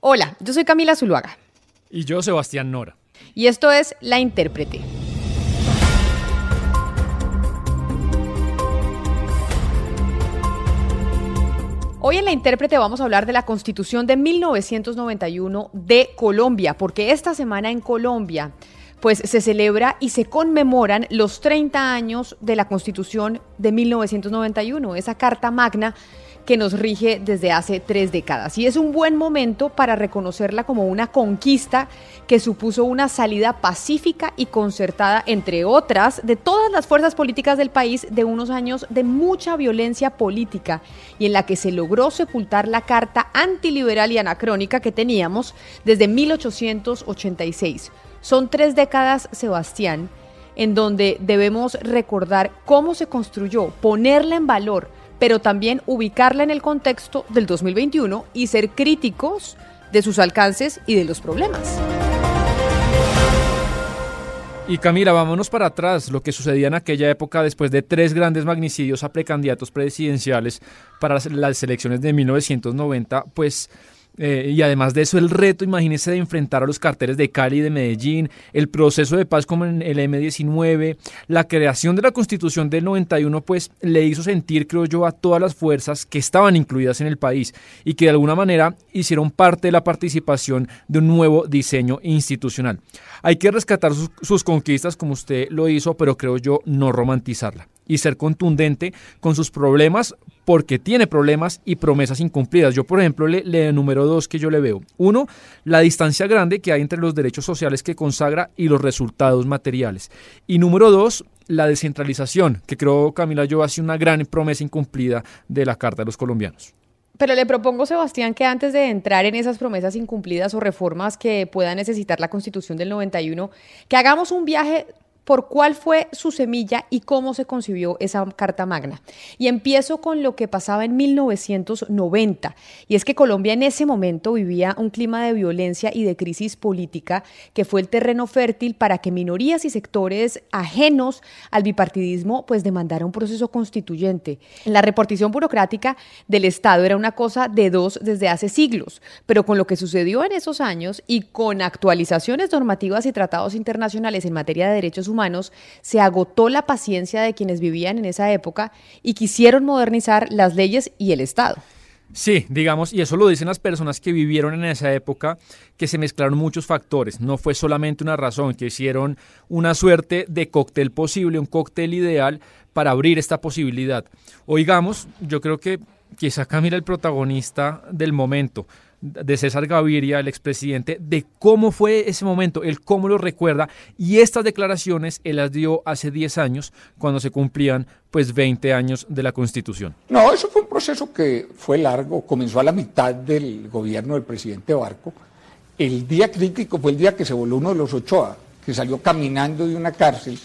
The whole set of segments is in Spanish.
Hola, yo soy Camila Zuluaga. Y yo, Sebastián Nora. Y esto es La Intérprete. Hoy en La Intérprete vamos a hablar de la Constitución de 1991 de Colombia, porque esta semana en Colombia pues se celebra y se conmemoran los 30 años de la Constitución de 1991, esa Carta Magna que nos rige desde hace tres décadas. Y es un buen momento para reconocerla como una conquista que supuso una salida pacífica y concertada, entre otras, de todas las fuerzas políticas del país de unos años de mucha violencia política y en la que se logró sepultar la carta antiliberal y anacrónica que teníamos desde 1886. Son tres décadas, Sebastián, en donde debemos recordar cómo se construyó, ponerla en valor, pero también ubicarla en el contexto del 2021 y ser críticos de sus alcances y de los problemas. Y Camila, vámonos para atrás, lo que sucedía en aquella época después de tres grandes magnicidios a precandidatos presidenciales para las elecciones de 1990, pues eh, y además de eso, el reto, imagínese, de enfrentar a los carteles de Cali y de Medellín, el proceso de paz como en el M19, la creación de la constitución del 91, pues le hizo sentir, creo yo, a todas las fuerzas que estaban incluidas en el país y que de alguna manera hicieron parte de la participación de un nuevo diseño institucional. Hay que rescatar sus, sus conquistas como usted lo hizo, pero creo yo no romantizarla y ser contundente con sus problemas porque tiene problemas y promesas incumplidas. Yo, por ejemplo, le, le número dos que yo le veo. Uno, la distancia grande que hay entre los derechos sociales que consagra y los resultados materiales. Y número dos, la descentralización, que creo, Camila, yo hace una gran promesa incumplida de la Carta de los Colombianos. Pero le propongo, Sebastián, que antes de entrar en esas promesas incumplidas o reformas que pueda necesitar la Constitución del 91, que hagamos un viaje por cuál fue su semilla y cómo se concibió esa Carta Magna. Y empiezo con lo que pasaba en 1990, y es que Colombia en ese momento vivía un clima de violencia y de crisis política que fue el terreno fértil para que minorías y sectores ajenos al bipartidismo pues demandaran un proceso constituyente. La repartición burocrática del Estado era una cosa de dos desde hace siglos, pero con lo que sucedió en esos años y con actualizaciones normativas y tratados internacionales en materia de derechos humanos, se agotó la paciencia de quienes vivían en esa época y quisieron modernizar las leyes y el Estado. Sí, digamos, y eso lo dicen las personas que vivieron en esa época, que se mezclaron muchos factores. No fue solamente una razón, que hicieron una suerte de cóctel posible, un cóctel ideal para abrir esta posibilidad. Oigamos, yo creo que quizá Camila el protagonista del momento de César Gaviria, el expresidente, de cómo fue ese momento, él cómo lo recuerda, y estas declaraciones él las dio hace 10 años, cuando se cumplían pues 20 años de la Constitución. No, eso fue un proceso que fue largo, comenzó a la mitad del gobierno del presidente Barco. El día crítico fue el día que se voló uno de los Ochoa, que salió caminando de una cárcel,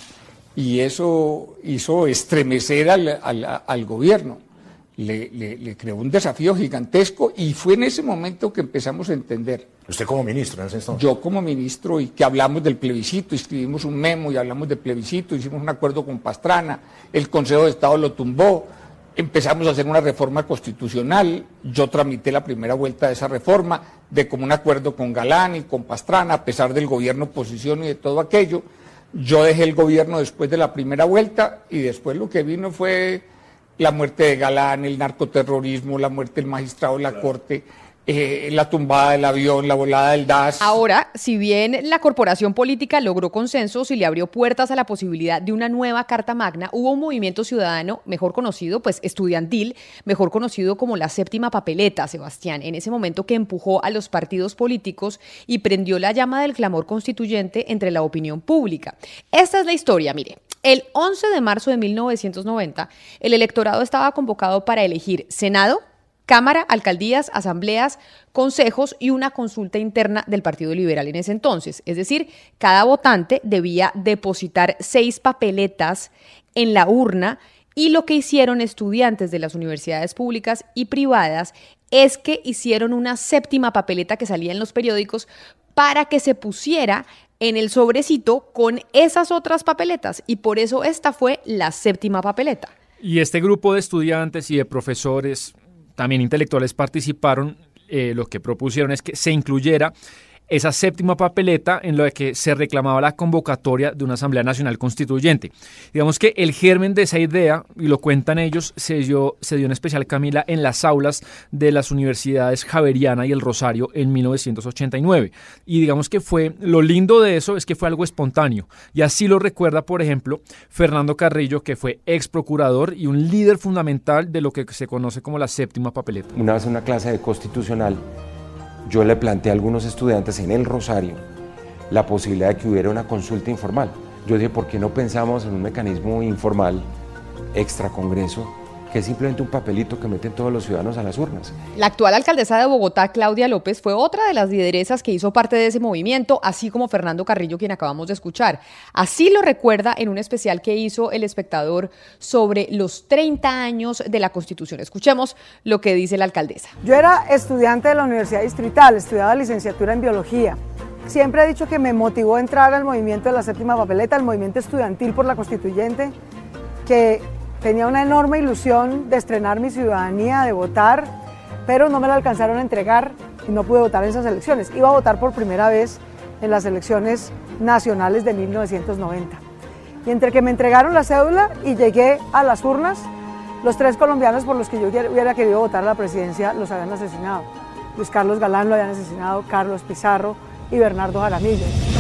y eso hizo estremecer al, al, al gobierno le, le, le, creó un desafío gigantesco y fue en ese momento que empezamos a entender. ¿Usted como ministro en ese entonces? Yo como ministro y que hablamos del plebiscito, escribimos un memo y hablamos del plebiscito, hicimos un acuerdo con Pastrana, el Consejo de Estado lo tumbó, empezamos a hacer una reforma constitucional, yo tramité la primera vuelta de esa reforma de como un acuerdo con Galán y con Pastrana, a pesar del gobierno oposición y de todo aquello. Yo dejé el gobierno después de la primera vuelta y después lo que vino fue la muerte de Galán, el narcoterrorismo, la muerte del magistrado de la claro. Corte, eh, la tumbada del avión, la volada del DAS. Ahora, si bien la corporación política logró consensos y le abrió puertas a la posibilidad de una nueva Carta Magna, hubo un movimiento ciudadano, mejor conocido, pues estudiantil, mejor conocido como la séptima papeleta, Sebastián, en ese momento que empujó a los partidos políticos y prendió la llama del clamor constituyente entre la opinión pública. Esta es la historia, mire. El 11 de marzo de 1990, el electorado estaba convocado para elegir Senado, Cámara, alcaldías, asambleas, consejos y una consulta interna del Partido Liberal en ese entonces. Es decir, cada votante debía depositar seis papeletas en la urna y lo que hicieron estudiantes de las universidades públicas y privadas es que hicieron una séptima papeleta que salía en los periódicos para que se pusiera en el sobrecito con esas otras papeletas y por eso esta fue la séptima papeleta. Y este grupo de estudiantes y de profesores, también intelectuales, participaron eh, lo que propusieron es que se incluyera esa séptima papeleta en la que se reclamaba la convocatoria de una Asamblea Nacional Constituyente. Digamos que el germen de esa idea, y lo cuentan ellos, se dio, se dio en especial, Camila, en las aulas de las universidades Javeriana y El Rosario en 1989. Y digamos que fue, lo lindo de eso es que fue algo espontáneo. Y así lo recuerda, por ejemplo, Fernando Carrillo, que fue ex procurador y un líder fundamental de lo que se conoce como la séptima papeleta. Una vez una clase de constitucional, yo le planteé a algunos estudiantes en el Rosario la posibilidad de que hubiera una consulta informal. Yo dije, ¿por qué no pensamos en un mecanismo informal, extra Congreso, que es simplemente un papelito que meten todos los ciudadanos a las urnas. La actual alcaldesa de Bogotá, Claudia López, fue otra de las lideresas que hizo parte de ese movimiento, así como Fernando Carrillo, quien acabamos de escuchar. Así lo recuerda en un especial que hizo El Espectador sobre los 30 años de la Constitución. Escuchemos lo que dice la alcaldesa. Yo era estudiante de la Universidad Distrital, estudiaba licenciatura en Biología. Siempre he dicho que me motivó a entrar al movimiento de la séptima papeleta, al movimiento estudiantil por la constituyente, que Tenía una enorme ilusión de estrenar mi ciudadanía, de votar, pero no me la alcanzaron a entregar y no pude votar en esas elecciones. Iba a votar por primera vez en las elecciones nacionales de 1990. Y entre que me entregaron la cédula y llegué a las urnas, los tres colombianos por los que yo hubiera querido votar a la presidencia los habían asesinado. Luis Carlos Galán lo habían asesinado, Carlos Pizarro y Bernardo Jaramillo.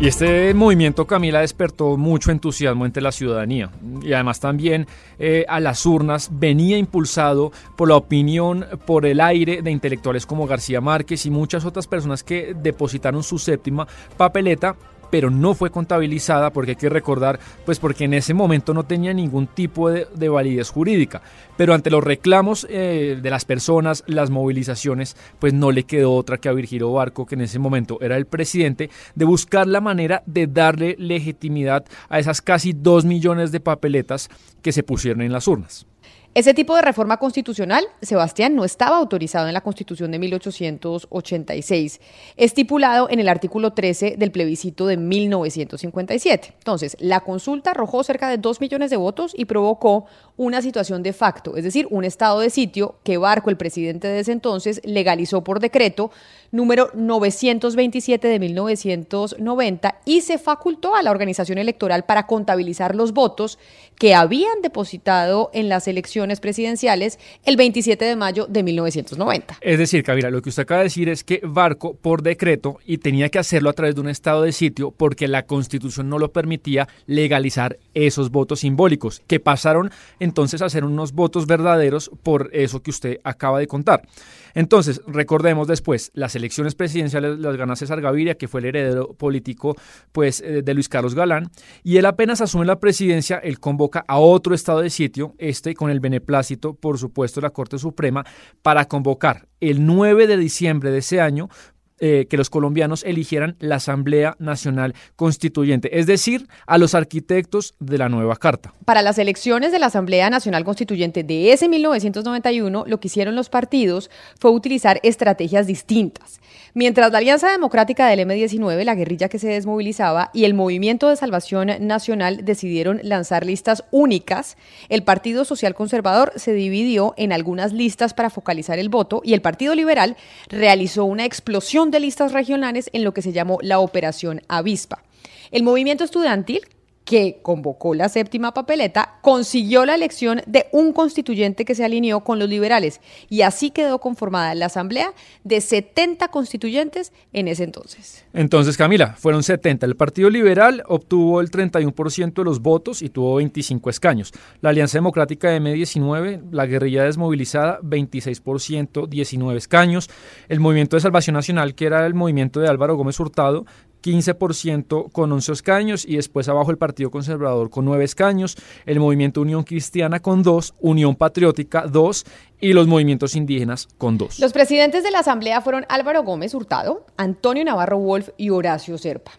Y este movimiento, Camila, despertó mucho entusiasmo entre la ciudadanía. Y además también eh, a las urnas venía impulsado por la opinión, por el aire de intelectuales como García Márquez y muchas otras personas que depositaron su séptima papeleta pero no fue contabilizada porque hay que recordar, pues porque en ese momento no tenía ningún tipo de, validez jurídica. Pero ante los reclamos eh, de las personas, las movilizaciones, pues no le quedó otra que a Virgilio Barco, que en ese momento era el presidente, de buscar la manera de darle legitimidad a esas casi dos millones de papeletas que se pusieron en las urnas. Ese tipo de reforma constitucional, Sebastián, no estaba autorizado en la Constitución de 1886, estipulado en el artículo 13 del plebiscito de 1957. Entonces, la consulta arrojó cerca de 2 millones de votos y provocó una situación de facto, es decir, un estado de sitio que Barco, el presidente de ese entonces, legalizó por decreto número 927 de 1990 y se facultó a la organización electoral para contabilizar los votos que habían depositado en las elecciones presidenciales el 27 de mayo de 1990. Es decir, Camila, lo que usted acaba de decir es que Barco, por decreto, y tenía que hacerlo a través de un estado de sitio porque la constitución no lo permitía legalizar esos votos simbólicos, que pasaron entonces a ser unos votos verdaderos por eso que usted acaba de contar. Entonces, recordemos después, las elecciones presidenciales las gana César Gaviria, que fue el heredero político pues, eh, de Luis Carlos Galán, y él apenas asume la presidencia, él convoca a otro estado de sitio, este con el beneplácito, por supuesto, de la Corte Suprema, para convocar el 9 de diciembre de ese año eh, que los colombianos eligieran la Asamblea Nacional Constituyente, es decir, a los arquitectos de la nueva Carta. Para las elecciones de la Asamblea Nacional Constituyente de ese 1991, lo que hicieron los partidos fue utilizar estrategias distintas. Mientras la Alianza Democrática del M-19, la guerrilla que se desmovilizaba, y el Movimiento de Salvación Nacional decidieron lanzar listas únicas, el Partido Social Conservador se dividió en algunas listas para focalizar el voto y el Partido Liberal realizó una explosión de listas regionales en lo que se llamó la Operación Avispa. El movimiento estudiantil, que convocó la séptima papeleta, consiguió la elección de un constituyente que se alineó con los liberales y así quedó conformada la asamblea de 70 constituyentes en ese entonces. Entonces, Camila, fueron 70. El Partido Liberal obtuvo el 31% de los votos y tuvo 25 escaños. La Alianza Democrática de M19, la guerrilla desmovilizada, 26%, 19 escaños. El Movimiento de Salvación Nacional, que era el movimiento de Álvaro Gómez Hurtado, 15% con 11 escaños y después abajo el Partido Conservador con 9 escaños, el Movimiento Unión Cristiana con 2, Unión Patriótica 2 y los movimientos indígenas con 2. Los presidentes de la Asamblea fueron Álvaro Gómez Hurtado, Antonio Navarro Wolf y Horacio Serpa.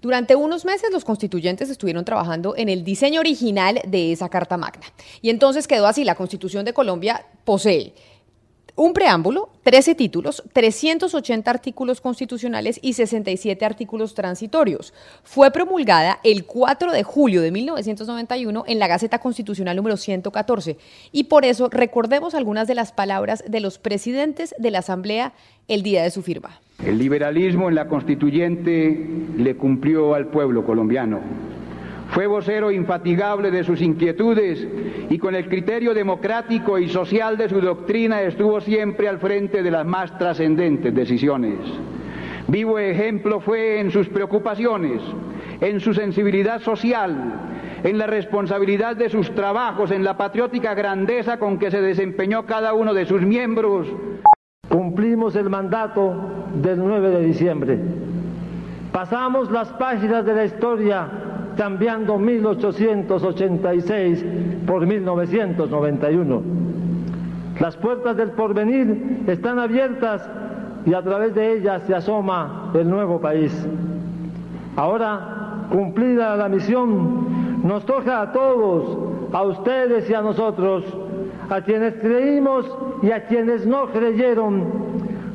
Durante unos meses los constituyentes estuvieron trabajando en el diseño original de esa Carta Magna. Y entonces quedó así, la Constitución de Colombia posee un preámbulo, 13 títulos, 380 artículos constitucionales y 67 artículos transitorios. Fue promulgada el 4 de julio de 1991 en la Gaceta Constitucional número 114 y por eso recordemos algunas de las palabras de los presidentes de la Asamblea el día de su firma. El liberalismo en la constituyente le cumplió al pueblo colombiano fue vocero infatigable de sus inquietudes y con el criterio democrático y social de su doctrina estuvo siempre al frente de las más trascendentes decisiones. Vivo ejemplo fue en sus preocupaciones, en su sensibilidad social, en la responsabilidad de sus trabajos, en la patriótica grandeza con que se desempeñó cada uno de sus miembros. Cumplimos el mandato del 9 de diciembre. Pasamos las páginas de la historia cambiando 1886 por 1991. Las puertas del porvenir están abiertas y a través de ellas se asoma el nuevo país. Ahora, cumplida la misión, nos toca a todos, a ustedes y a nosotros, a quienes creímos y a quienes no creyeron,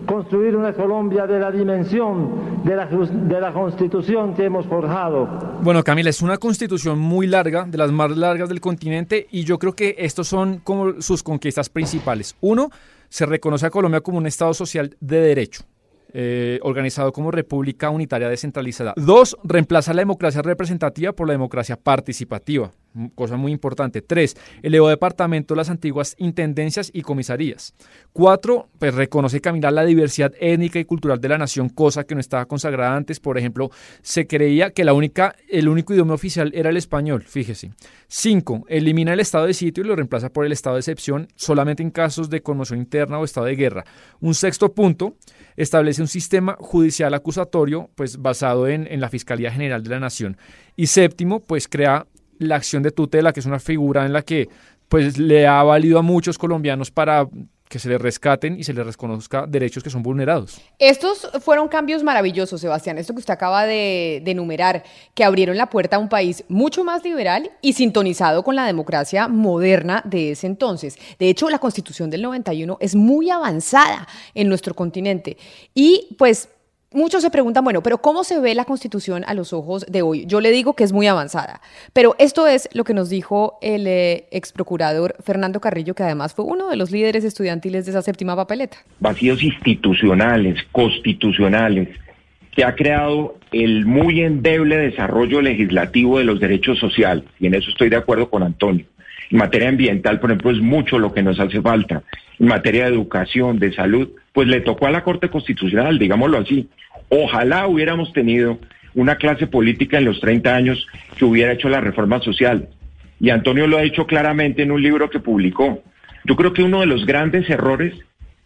construir una Colombia de la dimensión de la, de la constitución que hemos forjado. Bueno, Camila, es una constitución muy larga, de las más largas del continente, y yo creo que estos son como sus conquistas principales. Uno, se reconoce a Colombia como un Estado social de derecho. Eh, organizado como República Unitaria Descentralizada. Dos, reemplaza la democracia representativa por la democracia participativa, cosa muy importante. Tres, elevó departamento las antiguas intendencias y comisarías. Cuatro, pues reconoce caminar la diversidad étnica y cultural de la nación, cosa que no estaba consagrada antes. Por ejemplo, se creía que la única, el único idioma oficial era el español, fíjese. Cinco, elimina el estado de sitio y lo reemplaza por el estado de excepción solamente en casos de conmoción interna o estado de guerra. Un sexto punto, establece un sistema judicial acusatorio pues basado en, en la Fiscalía General de la Nación. Y séptimo, pues crea la acción de tutela, que es una figura en la que pues le ha valido a muchos colombianos para que se les rescaten y se les reconozca derechos que son vulnerados. Estos fueron cambios maravillosos, Sebastián, esto que usted acaba de, de, enumerar, que abrieron la puerta a un país mucho más liberal y sintonizado con la democracia moderna de ese entonces. De hecho, la constitución del 91 es muy avanzada en nuestro continente y pues Muchos se preguntan, bueno, pero ¿cómo se ve la constitución a los ojos de hoy? Yo le digo que es muy avanzada, pero esto es lo que nos dijo el eh, ex procurador Fernando Carrillo, que además fue uno de los líderes estudiantiles de esa séptima papeleta. Vacíos institucionales, constitucionales, que ha creado el muy endeble desarrollo legislativo de los derechos sociales, y en eso estoy de acuerdo con Antonio. En materia ambiental, por ejemplo, es mucho lo que nos hace falta. En materia de educación, de salud, pues le tocó a la Corte Constitucional, digámoslo así. Ojalá hubiéramos tenido una clase política en los 30 años que hubiera hecho la reforma social. Y Antonio lo ha dicho claramente en un libro que publicó. Yo creo que uno de los grandes errores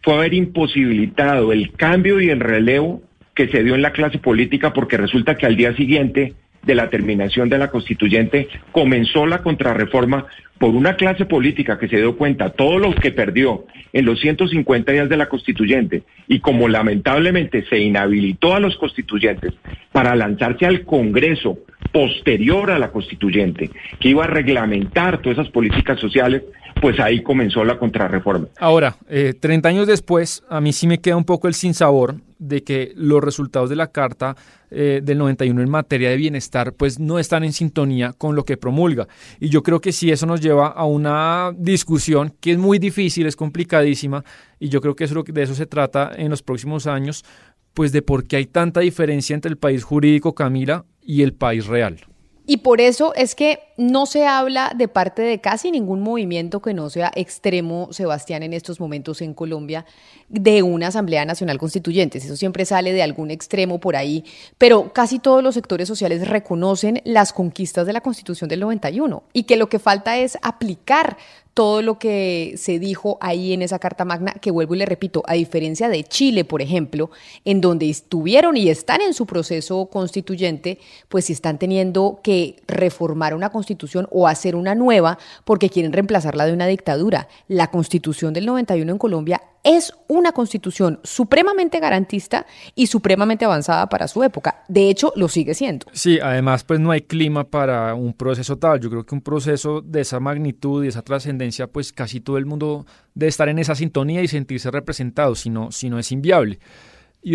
fue haber imposibilitado el cambio y el relevo que se dio en la clase política porque resulta que al día siguiente de la terminación de la constituyente comenzó la contrarreforma por una clase política que se dio cuenta todo lo que perdió en los 150 días de la constituyente y como lamentablemente se inhabilitó a los constituyentes para lanzarse al Congreso posterior a la constituyente, que iba a reglamentar todas esas políticas sociales, pues ahí comenzó la contrarreforma. Ahora, eh, 30 años después, a mí sí me queda un poco el sinsabor de que los resultados de la Carta eh, del 91 en materia de bienestar pues no están en sintonía con lo que promulga. Y yo creo que sí, eso nos lleva a una discusión que es muy difícil, es complicadísima, y yo creo que eso, de eso se trata en los próximos años, pues de por qué hay tanta diferencia entre el país jurídico, Camila, y el país real. Y por eso es que no se habla de parte de casi ningún movimiento que no sea extremo, Sebastián, en estos momentos en Colombia, de una Asamblea Nacional Constituyente. Eso siempre sale de algún extremo por ahí, pero casi todos los sectores sociales reconocen las conquistas de la Constitución del 91 y que lo que falta es aplicar todo lo que se dijo ahí en esa Carta Magna, que vuelvo y le repito, a diferencia de Chile, por ejemplo, en donde estuvieron y están en su proceso constituyente, pues si están teniendo que reformar una constitución o hacer una nueva porque quieren reemplazarla de una dictadura. La constitución del 91 en Colombia es una constitución supremamente garantista y supremamente avanzada para su época. De hecho, lo sigue siendo. Sí, además, pues no hay clima para un proceso tal. Yo creo que un proceso de esa magnitud y esa trascendencia, pues casi todo el mundo debe estar en esa sintonía y sentirse representado, si no, si no es inviable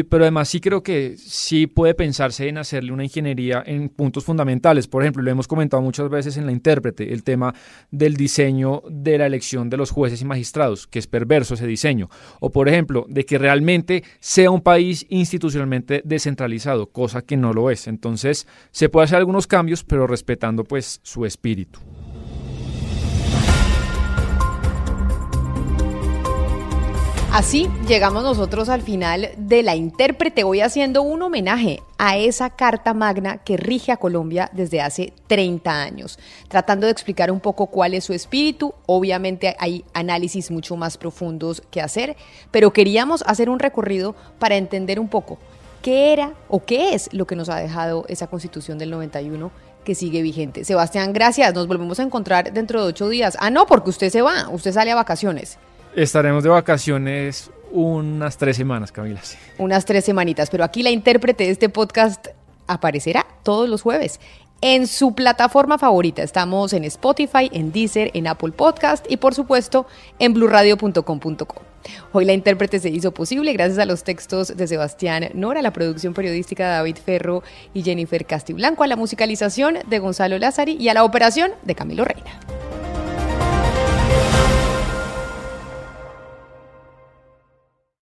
pero además sí creo que sí puede pensarse en hacerle una ingeniería en puntos fundamentales. Por ejemplo, lo hemos comentado muchas veces en la intérprete, el tema del diseño de la elección de los jueces y magistrados, que es perverso ese diseño. O por ejemplo, de que realmente sea un país institucionalmente descentralizado, cosa que no lo es. Entonces, se puede hacer algunos cambios, pero respetando pues su espíritu. Así llegamos nosotros al final de la intérprete, hoy haciendo un homenaje a esa Carta Magna que rige a Colombia desde hace 30 años, tratando de explicar un poco cuál es su espíritu. Obviamente hay análisis mucho más profundos que hacer, pero queríamos hacer un recorrido para entender un poco qué era o qué es lo que nos ha dejado esa constitución del 91 que sigue vigente. Sebastián, gracias. Nos volvemos a encontrar dentro de ocho días. Ah, no, porque usted se va, usted sale a vacaciones. Estaremos de vacaciones unas tres semanas, Camila. Unas tres semanitas, pero aquí la intérprete de este podcast aparecerá todos los jueves en su plataforma favorita. Estamos en Spotify, en Deezer, en Apple Podcast y por supuesto en blurradio.com.co. Hoy la intérprete se hizo posible gracias a los textos de Sebastián Nora, la producción periodística de David Ferro y Jennifer Castiblanco, a la musicalización de Gonzalo Lázari y a la operación de Camilo Reina.